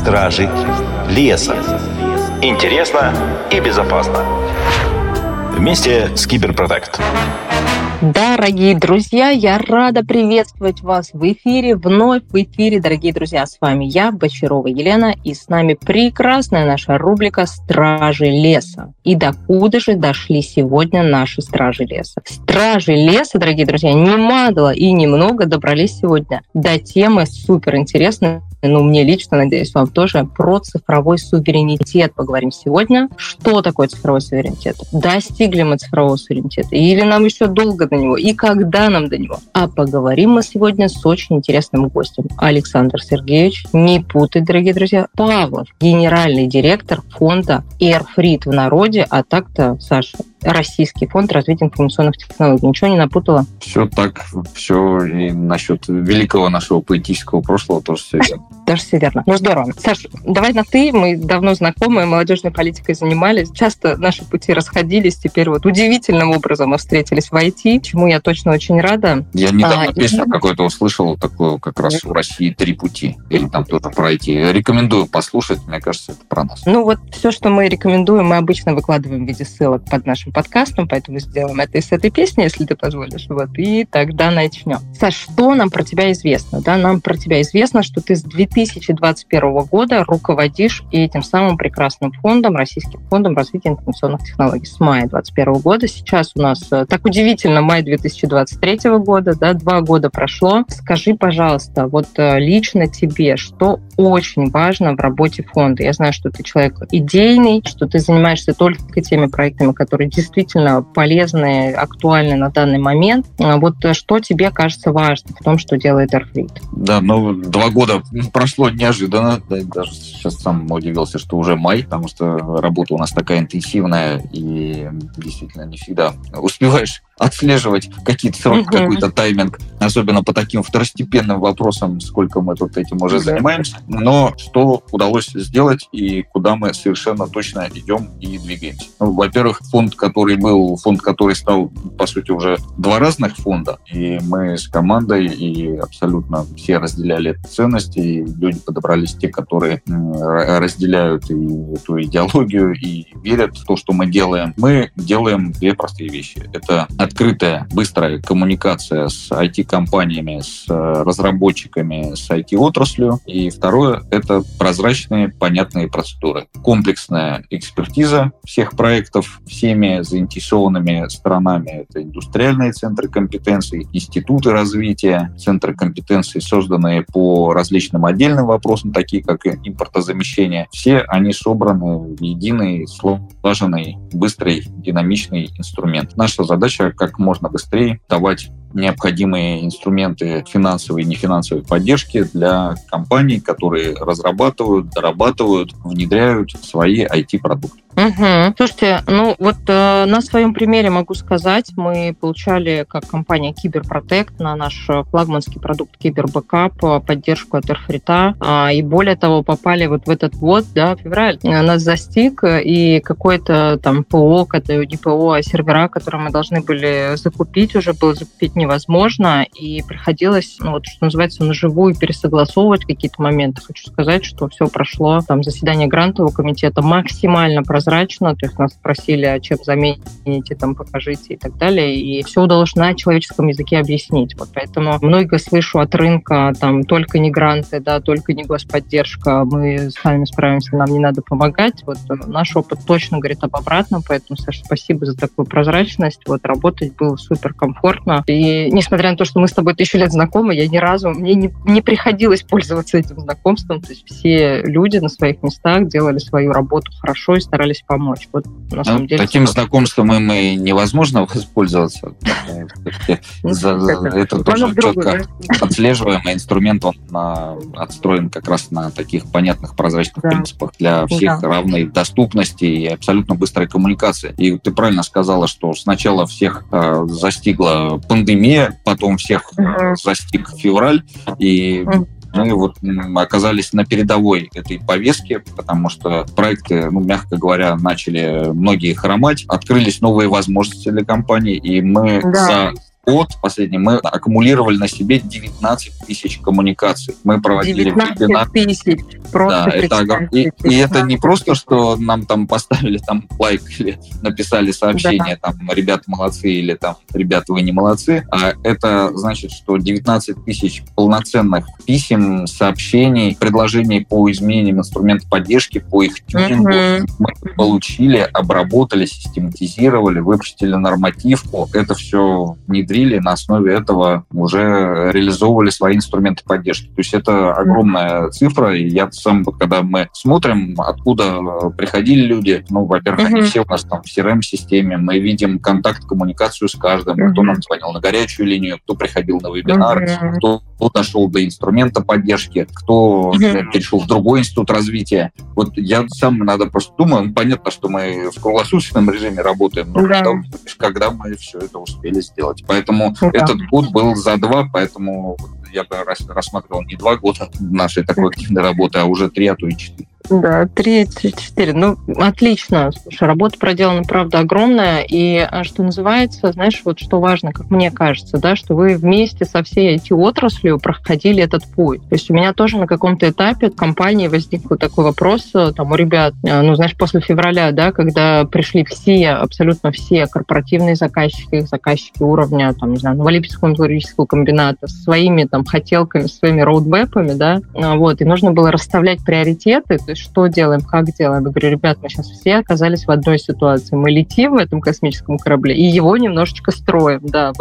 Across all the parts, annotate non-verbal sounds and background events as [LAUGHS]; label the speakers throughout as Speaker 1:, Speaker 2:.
Speaker 1: Стражи леса. Интересно и безопасно. Вместе с Киберпротект.
Speaker 2: Дорогие друзья, я рада приветствовать вас в эфире, вновь в эфире, дорогие друзья, с вами я, Бочарова Елена, и с нами прекрасная наша рубрика «Стражи леса». И докуда же дошли сегодня наши Стражи леса? Стражи леса, дорогие друзья, немало и немного добрались сегодня до темы суперинтересной, ну, мне лично, надеюсь, вам тоже, про цифровой суверенитет поговорим сегодня. Что такое цифровой суверенитет? Достигли мы цифрового суверенитета? Или нам еще долго до него? И когда нам до него? А поговорим мы сегодня с очень интересным гостем. Александр Сергеевич, не путать, дорогие друзья, Павлов, генеральный директор фонда Airfrit в народе, а так-то, Саша, Российский фонд развития информационных технологий. Ничего не напутала?
Speaker 3: Все так, все и насчет великого нашего поэтического прошлого тоже все верно. [LAUGHS]
Speaker 2: Тоже все верно. Ну, здорово. Саш, давай на «ты». Мы давно знакомы, молодежной политикой занимались. Часто наши пути расходились. Теперь вот удивительным образом мы встретились в IT, чему я точно очень рада.
Speaker 3: Я недавно а, песню и... [LAUGHS] какую-то услышал, такую как раз «У России три пути». Или там тоже про IT. Рекомендую послушать. Мне кажется, это про нас.
Speaker 2: Ну, вот все, что мы рекомендуем, мы обычно выкладываем в виде ссылок под нашим нашим подкастом, поэтому сделаем это и с этой песни, если ты позволишь. Вот, и тогда начнем. Саш, что нам про тебя известно? Да, нам про тебя известно, что ты с 2021 года руководишь этим самым прекрасным фондом, Российским фондом развития информационных технологий с мая 2021 года. Сейчас у нас э, так удивительно май 2023 года, да, два года прошло. Скажи, пожалуйста, вот э, лично тебе, что очень важно в работе фонда? Я знаю, что ты человек идейный, что ты занимаешься только теми проектами, которые действительно полезные, актуальны на данный момент. А вот что тебе кажется важным в том, что делает Airfleet?
Speaker 3: Да, ну, два года прошло неожиданно. Да, даже сейчас сам удивился, что уже май, потому что работа у нас такая интенсивная, и действительно не всегда успеваешь отслеживать какие-то сроки, uh-huh. какой-то тайминг, особенно по таким второстепенным вопросам, сколько мы тут этим уже занимаемся. Но что удалось сделать и куда мы совершенно точно идем и двигаемся. Ну, во-первых, фонд, который был, фонд, который стал, по сути, уже два разных фонда, и мы с командой и абсолютно все разделяли эти ценности, и люди подобрались те, которые разделяют и эту идеологию, и верят в то, что мы делаем. Мы делаем две простые вещи. Это открытая, быстрая коммуникация с IT-компаниями, с э, разработчиками, с IT-отраслью. И второе — это прозрачные, понятные процедуры. Комплексная экспертиза всех проектов всеми заинтересованными сторонами. Это индустриальные центры компетенций, институты развития, центры компетенций, созданные по различным отдельным вопросам, такие как импортозамещение. Все они собраны в единый, слаженный, быстрый, динамичный инструмент. Наша задача как можно быстрее давать необходимые инструменты финансовой и нефинансовой поддержки для компаний, которые разрабатывают, дорабатывают, внедряют свои IT-продукты.
Speaker 2: Угу. Слушайте, ну вот э, на своем примере могу сказать, мы получали как компания Киберпротект на наш флагманский продукт Кибербэкап э, поддержку от РФРИТа, э, и более того попали вот в этот год, да, февраль, э, нас застиг, и какое-то там ПО, не ПО, а сервера, которые мы должны были закупить, уже было закупить невозможно, и приходилось, ну вот что называется, на живую пересогласовывать какие-то моменты. Хочу сказать, что все прошло, там заседание грантового комитета максимально прозрачно то есть нас спросили, а чем замените, там, покажите и так далее, и все удалось на человеческом языке объяснить. Вот поэтому много слышу от рынка, там, только не гранты, да, только не господдержка, мы сами справимся, нам не надо помогать. Вот наш опыт точно говорит об обратном, поэтому, Саша, спасибо за такую прозрачность. Вот работать было супер комфортно. И несмотря на то, что мы с тобой тысячу лет знакомы, я ни разу, мне не, не приходилось пользоваться этим знакомством. То есть все люди на своих местах делали свою работу хорошо и старались помочь. Вот,
Speaker 3: на ну, самом деле, таким знакомством им и невозможно [LAUGHS] воспользоваться. Ну, это тоже четко отслеживаемый инструмент, он отстроен как раз на таких понятных прозрачных принципах для всех равной доступности и абсолютно быстрой коммуникации. И ты правильно сказала, что сначала всех э, застигла пандемия, потом всех э, застиг февраль, и мы вот оказались на передовой этой повестки, потому что проекты, ну, мягко говоря, начали многие хромать, открылись новые возможности для компании, и мы да. за год последний мы аккумулировали на себе 19 тысяч коммуникаций. Мы проводили
Speaker 2: 19 тысяч.
Speaker 3: Просто да, это, и, и это не просто, что нам там поставили там лайк или написали сообщение, да. там, ребята молодцы или там, ребята, вы не молодцы, а это значит, что 19 тысяч полноценных писем, сообщений, предложений по изменениям инструмента поддержки, по их тюнингу угу. мы получили, обработали, систематизировали, выпустили нормативку. Это все внедрили, на основе этого уже реализовывали свои инструменты поддержки. То есть это огромная цифра, и я сам, когда мы смотрим, откуда приходили люди, ну, во-первых, угу. они все у нас там в CRM-системе, мы видим контакт, коммуникацию с каждым, угу. кто нам звонил на горячую линию, кто приходил на вебинар, угу. кто, кто дошел до инструмента поддержки, кто угу. перешел в другой институт развития. Вот я сам надо просто думаю, ну, понятно, что мы в круглосуточном режиме работаем, но да. когда мы все это успели сделать. Поэтому да. этот год был за два, поэтому я бы рассматривал не два года нашей такой активной [LAUGHS] работы, а уже три, а то и четыре.
Speaker 2: Да, 3-4. Ну, отлично. Слушай, работа проделана, правда, огромная. И а, что называется, знаешь, вот что важно, как мне кажется, да, что вы вместе со всей этой отраслью проходили этот путь. То есть у меня тоже на каком-то этапе компании возник вот такой вопрос э, там у ребят, э, ну, знаешь, после февраля, да, когда пришли все, абсолютно все корпоративные заказчики, заказчики уровня, там, не знаю, Новолипецкого металлургического комбината своими там хотелками, своими роудмэпами, да, а, вот, и нужно было расставлять приоритеты, то есть что делаем, как делаем. Я говорю, ребят, мы сейчас все оказались в одной ситуации. Мы летим в этом космическом корабле и его немножечко строим, да,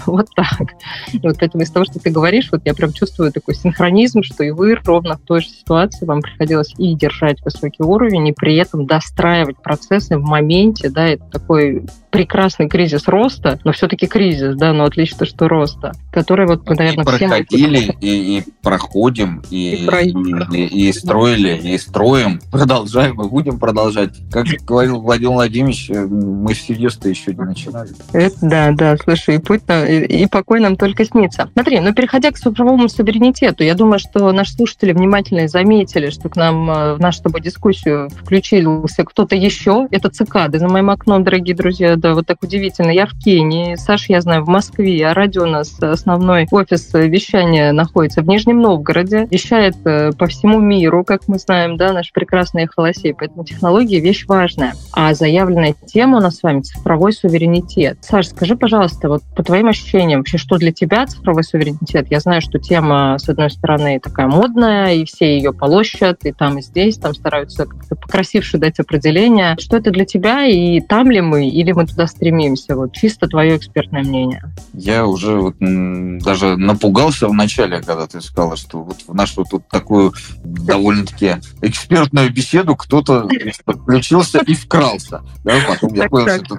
Speaker 2: [LAUGHS] Вот так. Вот поэтому из того, что ты говоришь, вот я прям чувствую такой синхронизм, что и вы ровно в той же ситуации вам приходилось и держать высокий уровень, и при этом достраивать процессы в моменте, да, это такой прекрасный кризис роста, но все-таки кризис, да, но отлично, что роста, который вот мы, наверное,
Speaker 3: и проходили, и, и проходим, и, и, и, и строили, и строим, [LAUGHS] продолжаем, и будем продолжать. Как говорил Владимир Владимирович, мы всерьез-то еще не начинали.
Speaker 2: Это да, да, слушай, и путь на и, покой нам только снится. Смотри, ну переходя к цифровому суверенитету, я думаю, что наши слушатели внимательно заметили, что к нам э, в нашу с тобой дискуссию включился кто-то еще. Это цикады за моим окном, дорогие друзья. Да, вот так удивительно. Я в Кении, Саша, я знаю, в Москве, а радио у нас основной офис вещания находится в Нижнем Новгороде, вещает э, по всему миру, как мы знаем, да, наш прекрасный эхолосей. Поэтому технология вещь важная. А заявленная тема у нас с вами цифровой суверенитет. Саш, скажи, пожалуйста, вот по твоим ощущениям, вообще, что для тебя цифровой суверенитет? Я знаю, что тема, с одной стороны, такая модная, и все ее полощат, и там, и здесь, там стараются как-то покрасивше дать определение. Что это для тебя, и там ли мы, или мы туда стремимся? Вот чисто твое экспертное мнение.
Speaker 3: Я уже вот, даже напугался в начале, когда ты сказала, что вот в нашу тут такую довольно-таки экспертную беседу кто-то подключился и вкрался. Да, потом я понял, что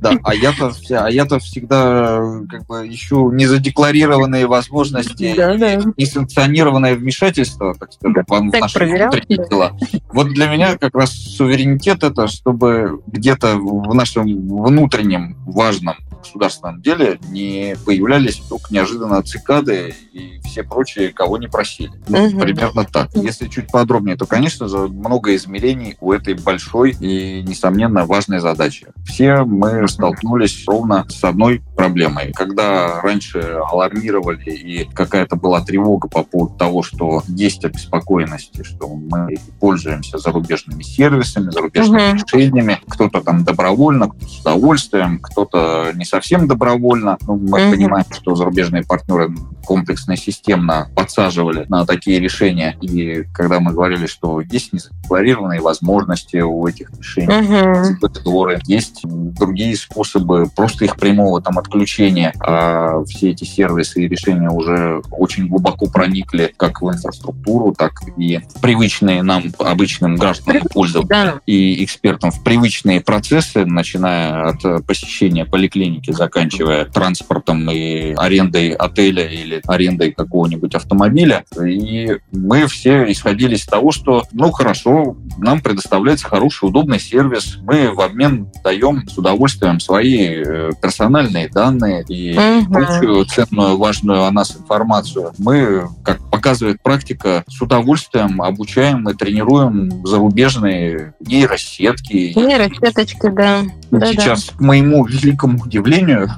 Speaker 3: Да, а я-то а я-то всегда как бы ищу незадекларированные возможности да, да. несанкционированное вмешательство, так сказать, в наши внутренние дела. Вот для меня как раз суверенитет это, чтобы где-то в нашем внутреннем важном государственном деле не появлялись вдруг неожиданно цикады и все прочие, кого не просили. Угу. Примерно так. Если чуть подробнее, то, конечно же, много измерений у этой большой и, несомненно, важной задачи. Все мы столкнулись ровно с одной проблемой. Когда раньше алармировали и какая-то была тревога по поводу того, что есть обеспокоенности, что мы пользуемся зарубежными сервисами, зарубежными угу. решениями, кто-то там добровольно, кто-то с удовольствием, кто-то не совсем добровольно. Ну, мы угу. понимаем, что зарубежные партнеры комплексно и системно подсаживали на такие решения. И когда мы говорили, что есть незадекларированные возможности у этих решений, угу. есть другие способы просто их прямого там отключения, а все эти сервисы и решения уже очень глубоко проникли как в инфраструктуру, так и в привычные нам, обычным гражданам, пользователям и экспертам, в привычные процессы, начиная от посещения поликлиники, заканчивая транспортом и арендой отеля или арендой какого-нибудь автомобиля. И мы все исходили из того, что, ну хорошо, нам предоставляется хороший, удобный сервис, мы в обмен даем с удовольствием свои э, персональные данные и угу. прочую ценную, важную о нас информацию. Мы, как показывает практика, с удовольствием обучаем и тренируем зарубежные нейросетки.
Speaker 2: Нейросеточки, да.
Speaker 3: Да, сейчас, да. к моему великому удивлению,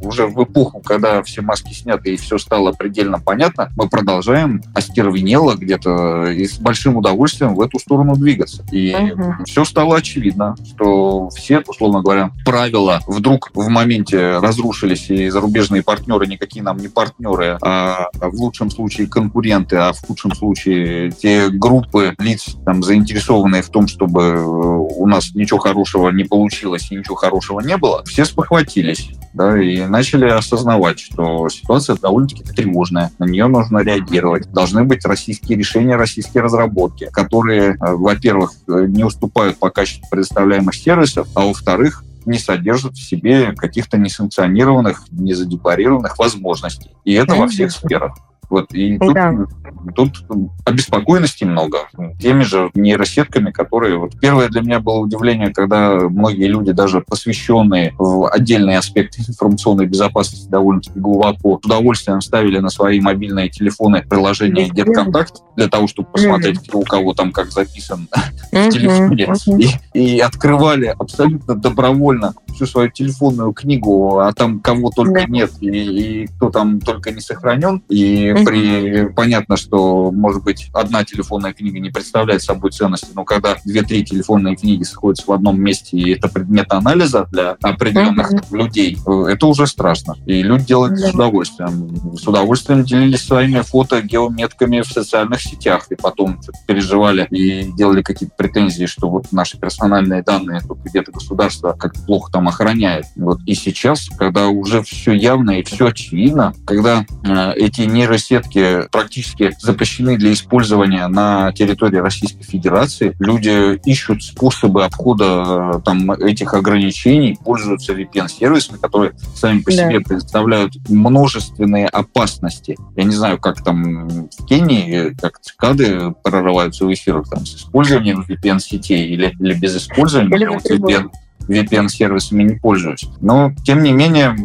Speaker 3: уже в эпоху, когда все маски сняты и все стало предельно понятно, мы продолжаем остервенело где-то и с большим удовольствием в эту сторону двигаться. И угу. все стало очевидно, что все, условно говоря, правила вдруг в моменте разрушились, и зарубежные партнеры никакие нам не партнеры, а в лучшем случае конкуренты, а в худшем случае те группы лиц, там, заинтересованные в том, чтобы у нас ничего хорошего не получилось и ничего хорошего не было, все спохватились да, и начали осознавать, что ситуация довольно-таки тревожная, на нее нужно реагировать. Должны быть российские решения, российские разработки, которые, э, во-первых, не уступают по качеству предоставляемых сервисов, а во-вторых, не содержат в себе каких-то несанкционированных, незадекларированных возможностей. И это во всех сферах. Вот, и тут, да. тут обеспокоенности много. Теми же нейросетками, которые... Вот первое для меня было удивление, когда многие люди, даже посвященные в отдельные аспекты информационной безопасности довольно-таки глубоко, с удовольствием ставили на свои мобильные телефоны приложение «Детконтакт» для того, чтобы посмотреть, кто у кого там как записан [LAUGHS] в телефоне. И, и открывали абсолютно добровольно всю свою телефонную книгу, а там кого только нет, и, и кто там только не сохранен. И при понятно, что, может быть, одна телефонная книга не представляет собой ценности, но когда две-три телефонные книги сходятся в одном месте, и это предмет анализа для определенных mm-hmm. людей, это уже страшно. И люди делают mm-hmm. с удовольствием. С удовольствием делились своими фото геометками в социальных сетях, и потом переживали и делали какие-то претензии, что вот наши персональные данные тут где-то государство как плохо там охраняет. Вот. И сейчас, когда уже все явно и все очевидно, когда э, эти нейросети сетки практически запрещены для использования на территории Российской Федерации. Люди ищут способы обхода э, там, этих ограничений, пользуются VPN-сервисами, которые сами по да. себе представляют множественные опасности. Я не знаю, как там в Кении, как цикады прорываются в эфирах там, с использованием VPN-сетей или, или без использования. Или вот VPN VPN-сервисами не пользуюсь. Но, тем не менее,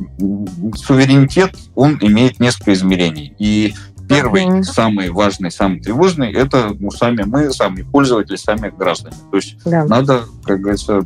Speaker 3: суверенитет, он имеет несколько измерений. И Первый, mm-hmm. самый важный, самый тревожный, это ну, сами мы, сами пользователи, сами граждане. То есть да. надо, как говорится...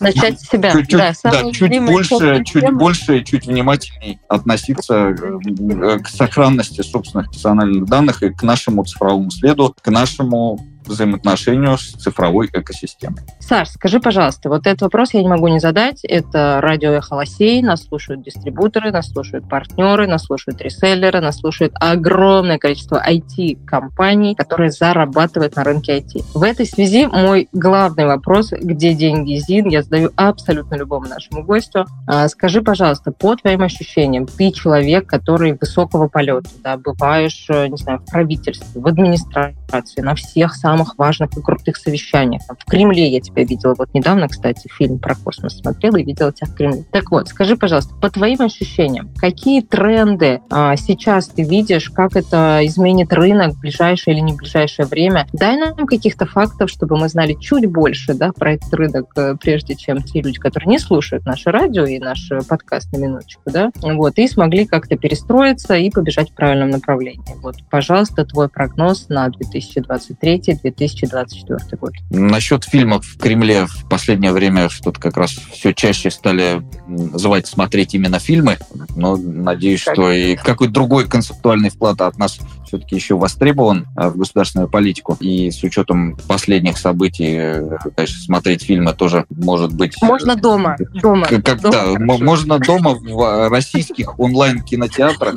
Speaker 2: Начать с себя.
Speaker 3: Чуть, да, да, чуть больше, чуть больше, чуть внимательней относиться э, к сохранности собственных персональных данных и к нашему цифровому следу, к нашему взаимоотношению с цифровой экосистемой.
Speaker 2: Саш, скажи, пожалуйста, вот этот вопрос я не могу не задать. Это радио «Эхолосей», нас слушают дистрибуторы, нас слушают партнеры, нас слушают реселлеры, нас слушает огромное количество IT-компаний, которые зарабатывают на рынке IT. В этой связи мой главный вопрос, где деньги ЗИН, я задаю абсолютно любому нашему гостю. А, скажи, пожалуйста, по твоим ощущениям, ты человек, который высокого полета, да, бываешь, э, не знаю, в правительстве, в администрации, на всех самых самых важных и крутых совещаниях. В Кремле я тебя видела. Вот недавно, кстати, фильм про космос смотрела и видела тебя в Кремле. Так вот, скажи, пожалуйста, по твоим ощущениям, какие тренды а, сейчас ты видишь, как это изменит рынок в ближайшее или не ближайшее время? Дай нам каких-то фактов, чтобы мы знали чуть больше да, про этот рынок, э, прежде чем те люди, которые не слушают наше радио и наш подкаст на минуточку, да, вот, и смогли как-то перестроиться и побежать в правильном направлении. Вот, пожалуйста, твой прогноз на 2023 2024 год.
Speaker 3: Насчет фильмов в Кремле в последнее время что-то как раз все чаще стали называть смотреть именно фильмы, но надеюсь, как? что и какой-то другой концептуальный вклад от нас все-таки еще востребован а, в государственную политику. И с учетом последних событий, э, конечно, смотреть фильмы тоже может быть...
Speaker 2: Э, можно дома. Дома.
Speaker 3: Как, дома да, можно дома в российских онлайн-кинотеатрах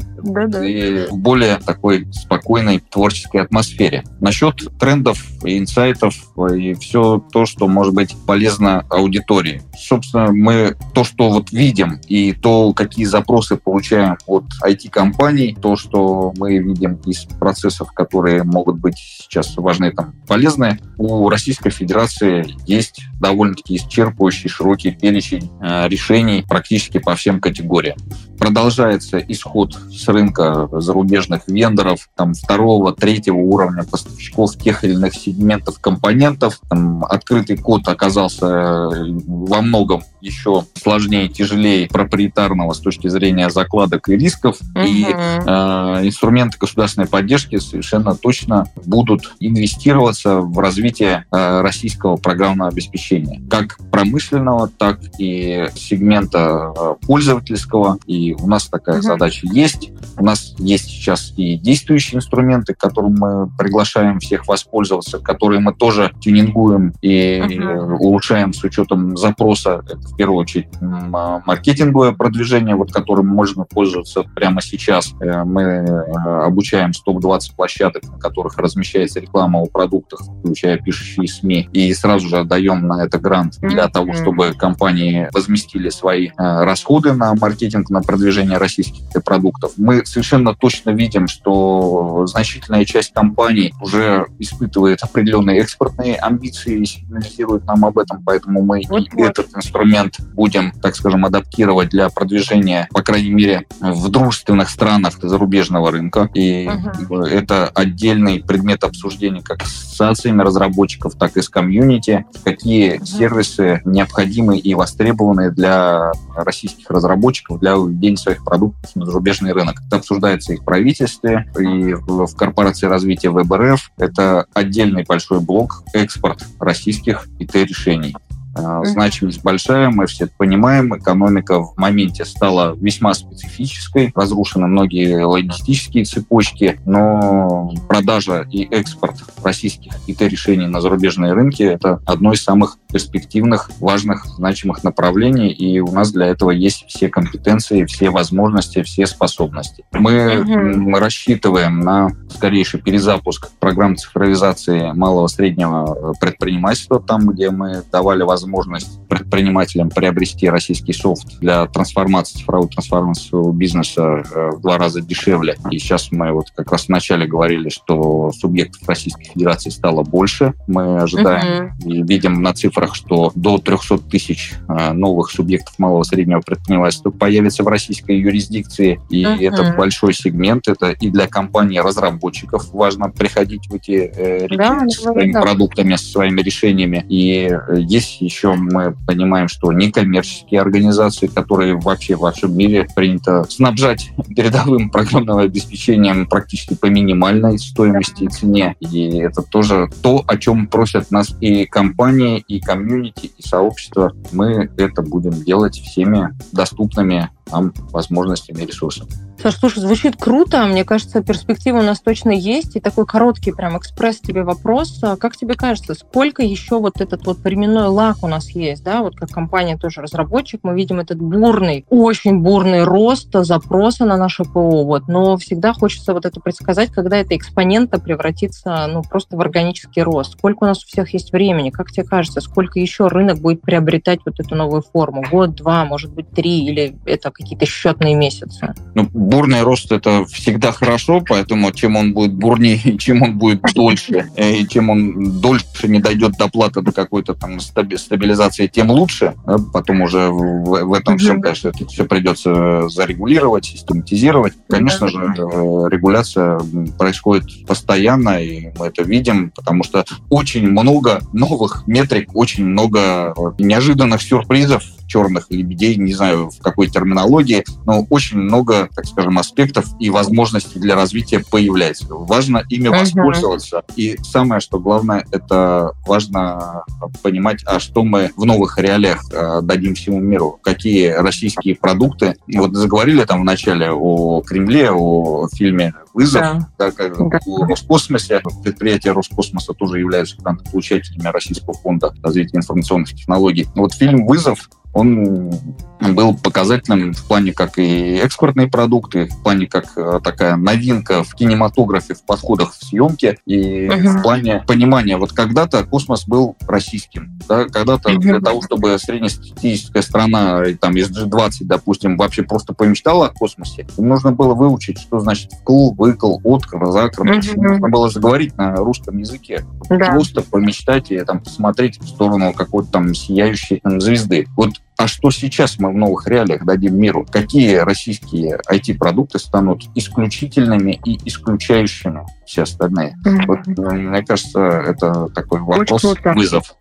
Speaker 3: и в более такой спокойной творческой атмосфере. Насчет трендов, инсайтов и все то, что может быть полезно аудитории. Собственно, мы то, что вот видим, и то, какие запросы получаем от IT-компаний, то, что мы видим из процессов, которые могут быть сейчас важны, там, полезны, у Российской Федерации есть довольно-таки исчерпывающий широкий перечень э, решений практически по всем категориям. Продолжается исход с рынка зарубежных вендоров, там, второго, третьего уровня поставщиков тех или иных сегментов компонентов. Там, открытый код оказался э, во многом еще сложнее, тяжелее проприетарного с точки зрения закладок и рисков. Угу. И э, инструменты государственной поддержки совершенно точно будут инвестироваться в развитие э, российского программного обеспечения. Как промышленного, так и сегмента э, пользовательского. И у нас такая mm-hmm. задача есть. У нас есть сейчас и действующие инструменты, к которым мы приглашаем всех воспользоваться, которые мы тоже тюнингуем и uh-huh. улучшаем с учетом запроса. Это в первую очередь маркетинговое продвижение, вот которым можно пользоваться прямо сейчас. Э, мы обучаем 120 площадок, на которых размещается реклама о продуктах, включая пишущие СМИ, и сразу же отдаем на это грант для. Того, чтобы компании возместили свои э, расходы на маркетинг, на продвижение российских продуктов. Мы совершенно точно видим, что значительная часть компаний уже испытывает определенные экспортные амбиции и сигнализирует нам об этом, поэтому мы вот, вот. этот инструмент будем, так скажем, адаптировать для продвижения, по крайней мере, в дружественных странах зарубежного рынка. И угу. это отдельный предмет обсуждения как с ассоциациями разработчиков, так и с комьюнити, какие угу. сервисы необходимы и востребованы для российских разработчиков для введения своих продуктов на зарубежный рынок. Это обсуждается и в правительстве, и в корпорации развития ВБРФ. Это отдельный большой блок экспорт российских ИТ-решений. А, значимость большая, мы все это понимаем. Экономика в моменте стала весьма специфической, разрушены многие логистические цепочки, но продажа и экспорт российских ИТ-решений на зарубежные рынки – это одно из самых перспективных, важных, значимых направлений, и у нас для этого есть все компетенции, все возможности, все способности. Мы угу. рассчитываем на скорейший перезапуск программ цифровизации малого среднего предпринимательства, там, где мы давали возможность возможность предпринимателям приобрести российский софт для трансформации, цифровой трансформации своего бизнеса э, в два раза дешевле. И сейчас мы вот как раз вначале говорили, что субъектов Российской Федерации стало больше. Мы ожидаем uh-huh. и видим на цифрах, что до 300 тысяч э, новых субъектов малого и среднего предпринимательства появится в российской юрисдикции. И uh-huh. это большой сегмент. Это и для компаний-разработчиков важно приходить в эти э, регионы да, со своими да. продуктами, со своими решениями. И есть еще еще мы понимаем, что некоммерческие организации, которые вообще во всем мире принято снабжать передовым программным обеспечением практически по минимальной стоимости и цене. И это тоже то, о чем просят нас и компании, и комьюнити, и сообщество. Мы это будем делать всеми доступными нам возможностями и ресурсами.
Speaker 2: Саш, слушай, звучит круто. Мне кажется, перспектива у нас точно есть. И такой короткий прям экспресс тебе вопрос. А как тебе кажется, сколько еще вот этот вот временной лак у нас есть, да? Вот как компания тоже разработчик, мы видим этот бурный, очень бурный рост запроса на наше ПО. Вот. Но всегда хочется вот это предсказать, когда это экспонента превратится ну, просто в органический рост. Сколько у нас у всех есть времени? Как тебе кажется, сколько еще рынок будет приобретать вот эту новую форму? Год, два, может быть, три? Или это какие-то счетные месяцы?
Speaker 3: Ну, бурный рост это всегда хорошо, поэтому чем он будет бурнее, [LAUGHS] чем он будет дольше, э, и чем он дольше не дойдет до платы до какой-то там стабилизации, тем лучше. Потом уже в, в этом всем, конечно, это все придется зарегулировать, систематизировать. Конечно же, э, регуляция происходит постоянно, и мы это видим, потому что очень много новых метрик, очень много неожиданных сюрпризов черных лебедей, не знаю в какой терминологии, но очень много, так скажем, аспектов и возможностей для развития появляется. Важно ими uh-huh. воспользоваться. И самое, что главное, это важно понимать, а что мы в новых реалиях э, дадим всему миру, какие российские продукты. Вот заговорили там в начале о Кремле, о фильме «Вызов», да. Да, как, да. в Роскосмосе. Предприятия Роскосмоса тоже являются получателями Российского фонда развития информационных технологий. Вот фильм «Вызов» он был показательным в плане как и экспортные продукты, в плане как э, такая новинка в кинематографе, в подходах в съемке и uh-huh. в плане понимания. Вот когда-то космос был российским, да, когда-то uh-huh. для того, чтобы среднестатистическая страна там из G20, допустим, вообще просто помечтала о космосе, им нужно было выучить, что значит вкл, выкл, откр, закр. Uh-huh. Нужно было заговорить на русском языке. Да. Просто помечтать и там посмотреть в сторону какой-то там сияющей там, звезды. Вот а что сейчас мы в новых реалиях дадим миру? Какие российские IT-продукты станут исключительными и исключающими? Все остальные. Mm-hmm. Вот, мне кажется, это такой вопрос, вызов.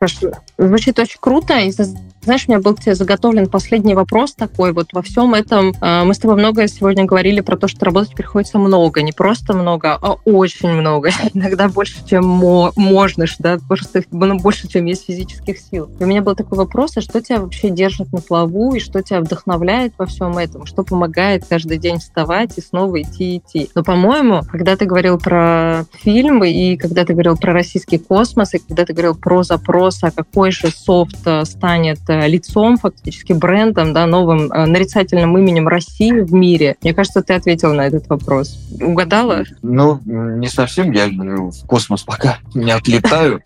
Speaker 2: Звучит очень круто. И, знаешь, у меня был тебе заготовлен последний вопрос такой. Вот во всем этом э, мы с тобой много сегодня говорили про то, что работать приходится много. Не просто много, а очень много. [LAUGHS] Иногда больше, чем можно, да, просто ну, больше, чем есть физических сил. И у меня был такой вопрос, а что тебя вообще держит на плаву, и что тебя вдохновляет во всем этом, что помогает каждый день вставать и снова идти идти. Но, по-моему, когда ты говорил про фильмы, и когда ты говорил про российский космос, и когда ты говорил про запрос, а какой же софт э, станет э, лицом, фактически брендом, да, новым э, нарицательным именем России в мире, мне кажется, ты ответил на этот вопрос. Угадала?
Speaker 3: Ну, не совсем. Я в космос пока [LAUGHS] не отлетаю,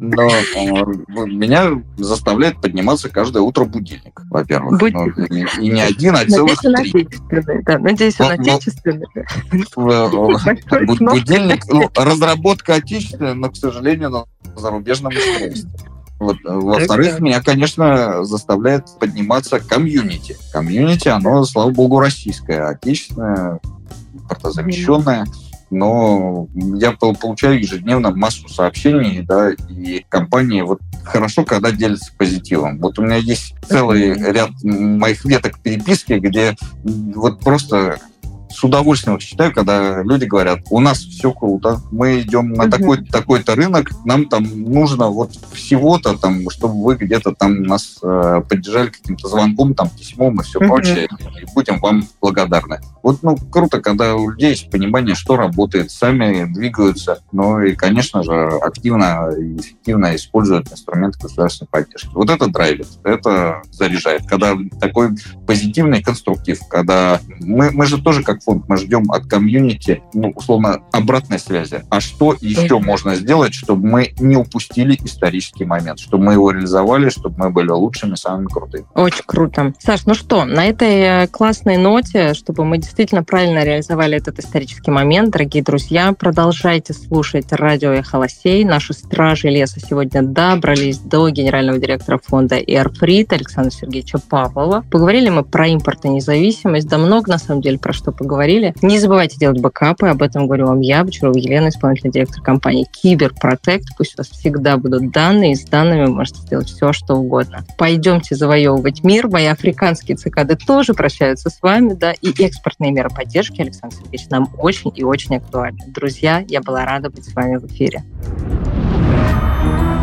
Speaker 3: но меня заставляет подниматься каждое утро будильник, во-первых. Ну, и не один, а целых три.
Speaker 2: Надеюсь, он отечественный.
Speaker 3: Будильник, ну, разработка отечественная, но, к сожалению, на зарубежном устройстве. Вот. Во-вторых, меня, конечно, заставляет подниматься комьюнити. Комьюнити, оно, слава богу, российское, отечественное, импортозамещенное. Но я получаю ежедневно массу сообщений, да, и компании вот хорошо, когда делятся позитивом. Вот у меня есть целый ряд моих веток переписки, где вот просто с удовольствием читаю, когда люди говорят, у нас все круто, мы идем на такой-то такой рынок, нам там нужно вот всего-то там, чтобы вы где-то там нас э, поддержали каким-то звонком, там, письмом и все прочее, и будем вам благодарны. Вот, ну, круто, когда у людей есть понимание, что работает, сами двигаются, ну и, конечно же, активно и эффективно используют инструменты государственной поддержки. Вот это драйвит, это заряжает. Когда такой позитивный конструктив, когда мы, мы же тоже как фонд, мы ждем от комьюнити, ну, условно, обратной связи. А что еще можно сделать, чтобы мы не упустили исторический момент, чтобы мы его реализовали, чтобы мы были лучшими, самыми крутыми.
Speaker 2: Очень круто. Саш, ну что, на этой э, классной ноте, чтобы мы действительно правильно реализовали этот исторический момент, дорогие друзья, продолжайте слушать радио «Эхолосей». Наши стражи леса сегодня добрались до генерального директора фонда «Airfrit» Александра Сергеевича Павлова. Поговорили мы про импорт и независимость, да много, на самом деле, про что поговорить говорили. Не забывайте делать бэкапы, об этом говорю вам я, Бочарова Елена, исполнительный директор компании Киберпротект. Пусть у вас всегда будут данные, и с данными вы можете сделать все, что угодно. Пойдемте завоевывать мир. Мои африканские цикады тоже прощаются с вами, да, и экспортные меры поддержки, Александр Сергеевич, нам очень и очень актуальны. Друзья, я была рада быть с вами в эфире.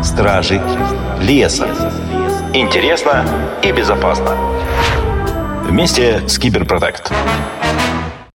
Speaker 1: Стражи леса. Интересно и безопасно. Вместе с Киберпротект.